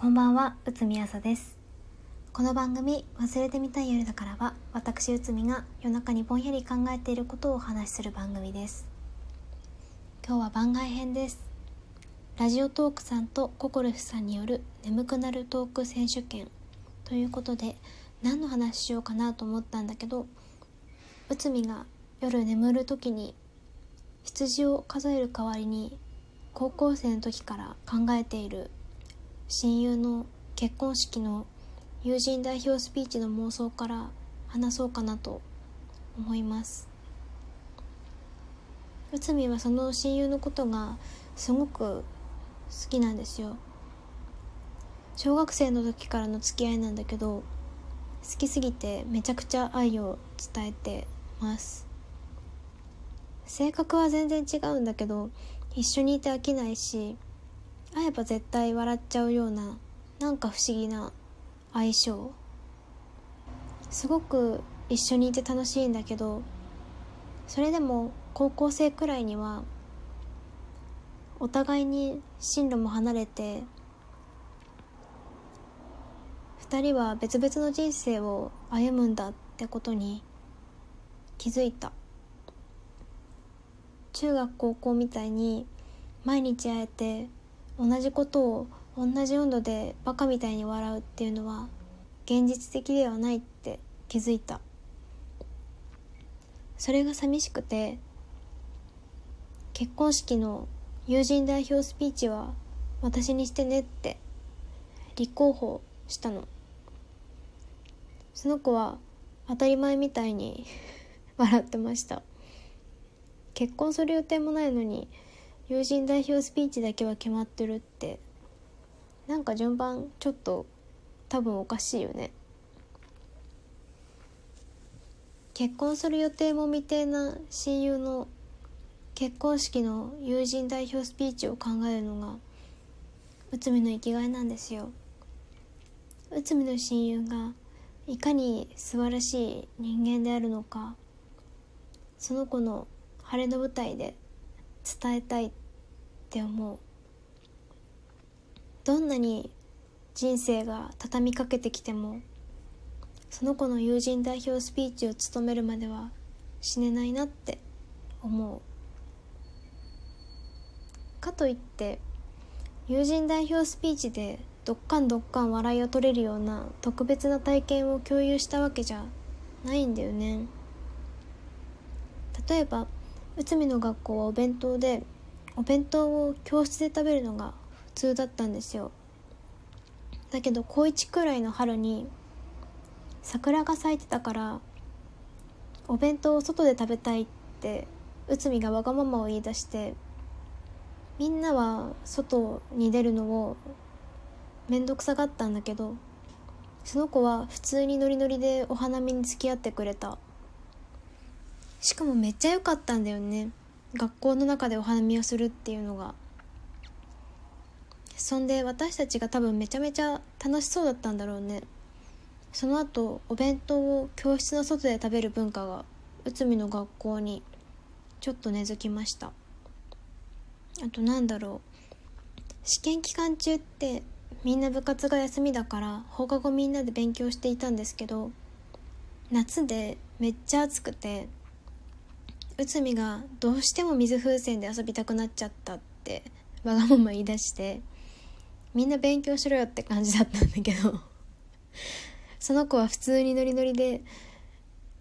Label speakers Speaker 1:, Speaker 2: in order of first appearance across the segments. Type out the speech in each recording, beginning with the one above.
Speaker 1: こんばんは、うつみあさです。この番組、忘れてみたい夜だからは、私うつみが夜中にぼんやり考えていることをお話しする番組です。今日は番外編です。ラジオトークさんとココルフさんによる眠くなるトーク選手権ということで、何の話しようかなと思ったんだけど、うつみが夜眠る時に羊を数える代わりに高校生の時から考えている親友の結婚式の友人代表スピーチの妄想から話そうかなと思います。内海はその親友のことがすごく好きなんですよ。小学生の時からの付き合いなんだけど好きすぎてめちゃくちゃ愛を伝えてます。性格は全然違うんだけど一緒にいて飽きないし会えば絶対笑っちゃうようななんか不思議な相性。すごく一緒にいて楽しいんだけどそれでも高校生くらいにはお互いに進路も離れて2人は別々の人生を歩むんだってことに気づいた。中学高校みたいに毎日会えて同じことを同じ温度でバカみたいに笑うっていうのは現実的ではないって気づいた。それが寂しくて結婚式の友人代表スピーチは私にしてねって立候補したの。その子は当たり前みたいに 笑ってました。結婚する予定もないのに友人代表スピーチだけは決まってるってなんか順番ちょっと多分おかしいよね。結婚する予定も未定な親友の結婚式の友人代表スピーチを考えるのが内海の生きがいなんですよ。内海の親友がいかに素晴らしい人間であるのかその子の晴れの舞台で伝えたいって思う。どんなに人生が畳みかけてきてもその子の友人代表スピーチを務めるまでは死ねないなって思う。かといって友人代表スピーチでどっかんどっかん笑いを取れるような特別な体験を共有したわけじゃないんだよね。例えば内海の学校はお弁当でお弁当を教室で食べるのが普通だったんですよ。だけど高1くらいの春に桜が咲いてたからお弁当を外で食べたいって内海がわがままを言い出してみんなは外に出るのを面倒くさがったんだけどその子は普通にノリノリでお花見に付き合ってくれた。しかもめっちゃ良かったんだよね。学校の中でお花見をするっていうのが。そんで私たちが多分めちゃめちゃ楽しそうだったんだろうね。その後お弁当を教室の外で食べる文化が内海の学校にちょっと根付きました。あとなんだろう。試験期間中ってみんな部活が休みだから放課後みんなで勉強していたんですけど夏でめっちゃ暑くて内海がどうしても水風船で遊びたくなっちゃったってわがまま言い出してみんな勉強しろよって感じだったんだけどその子は普通にノリノリで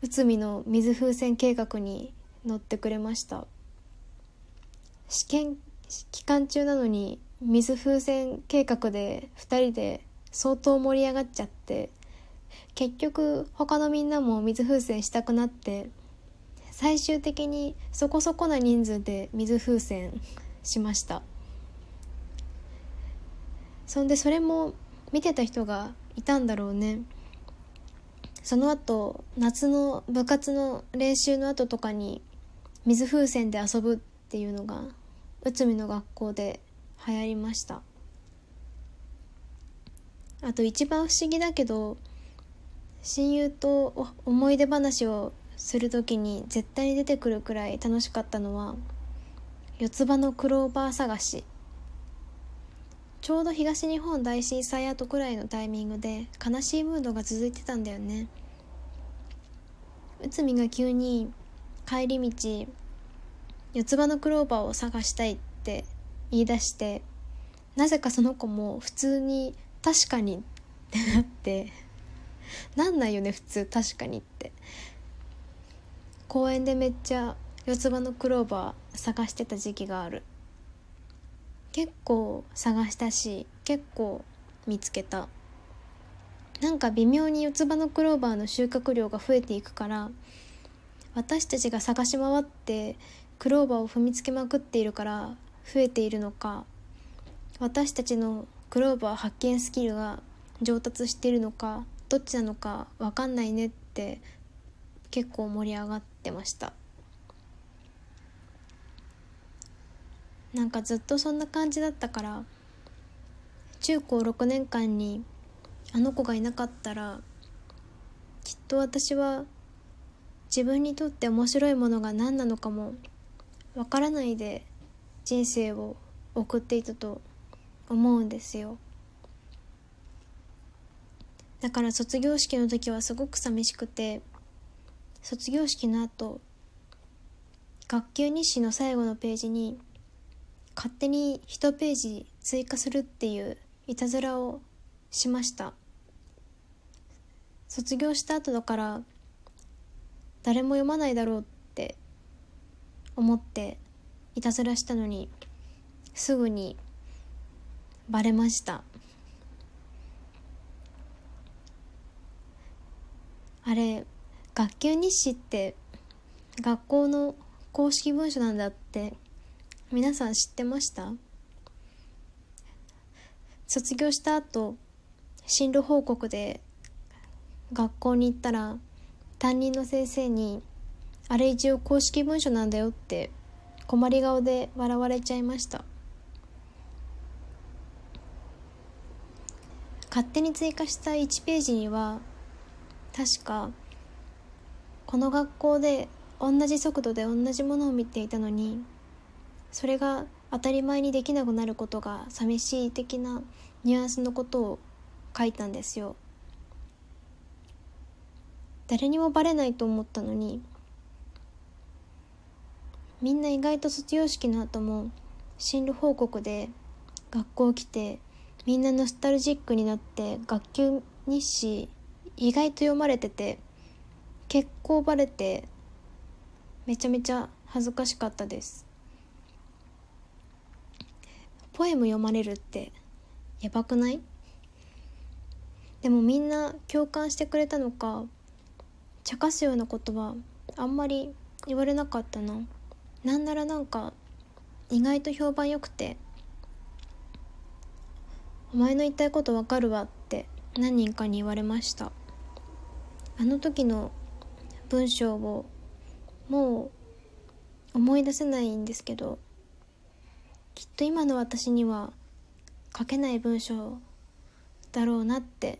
Speaker 1: 内海の水風船計画に乗ってくれました。試験期間中なのに水風船計画で2人で相当盛り上がっちゃって結局他のみんなも水風船したくなって最終的にそこそこな人数で水風船しました。そんでそれも見てた人がいたんだろうね。その後夏の部活の練習の後とかに水風船で遊ぶっていうのが内海の学校で流行りました。あと一番不思議だけど親友と思い出話をする時に絶対に出てくるくらい楽しかったのは四つ葉のクローバー探し。ちょうど東日本大震災後くらいのタイミングで悲しいムードが続いてたんだよね。内海が急に帰り道四つ葉のクローバーを探したいって言い出してなぜかその子も普通に「確かに」ってなってなんないよね普通確かにって。公園でめっちゃ四つ葉のクローバー探してた時期がある。結構探したし結構見つけた。なんか微妙に四つ葉のクローバーの収穫量が増えていくから私たちが探し回ってクローバーを踏みつけまくっているから増えているのか私たちのクローバー発見スキルが上達しているのかどっちなのか分かんないねって結構盛り上がってってました。なんかずっとそんな感じだったから中高6年間にあの子がいなかったらきっと私は自分にとって面白いものが何なのかもわからないで人生を送っていたと思うんですよ。だから卒業式の時はすごく寂しくて卒業式の後学級日誌の最後のページに「勝手に1ページ追加するっていういたずらをしました。卒業した後だから誰も読まないだろうって思っていたずらしたのにすぐにバレました。あれ学級日誌って学校の公式文書なんだって皆さん知ってました？卒業した後進路報告で学校に行ったら担任の先生に「あれ一応公式文書なんだよ」って困り顔で笑われちゃいました。勝手に追加した1ページには確かこの学校で同じ速度で同じものを見ていたのにそれが当たり前にできなくなることが寂しい的なニュアンスのことを書いたんですよ。誰にもバレないと思ったのにみんな意外と卒業式の後も進路報告で学校来てみんなノスタルジックになって学級日誌意外と読まれてて結構バレてめちゃめちゃ恥ずかしかったです。ポエム読まれるってやばくない？でもみんな共感してくれたのか茶化すようなことはあんまり言われなかったな。なんならなんか意外と評判良くて「お前の言いたいことわかるわ」って何人かに言われました。あの時の文章をもう思い出せないんですけどきっと今の私には書けない文章だろうなって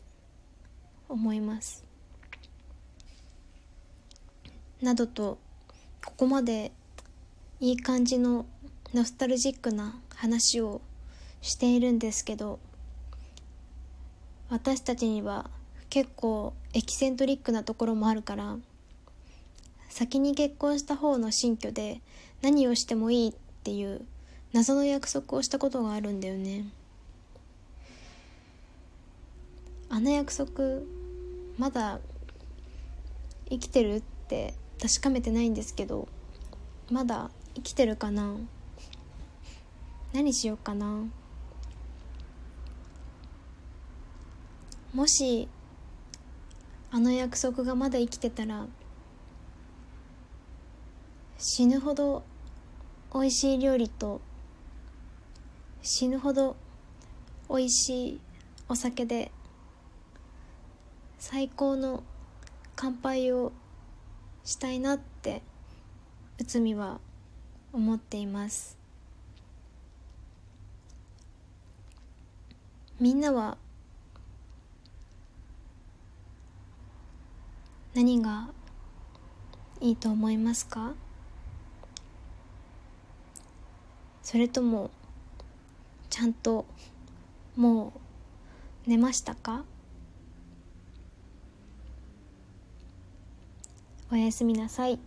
Speaker 1: 思います。などとここまでいい感じのノスタルジックな話をしているんですけど私たちには結構エキセントリックなところもあるから先に結婚した方の新居で何をしてもいいっていう謎の約束をしたことがあるんだよね。あの約束まだ生きてるって確かめてないんですけどまだ生きてるかな？何しようかな？もしあの約束がまだ生きてたら死ぬほど美味しい料理と死ぬほど美味しいお酒で最高の乾杯をしたいなって内海は思っています。みんなは何がいいと思いますか？それともちゃんともう寝ましたか？おやすみなさい。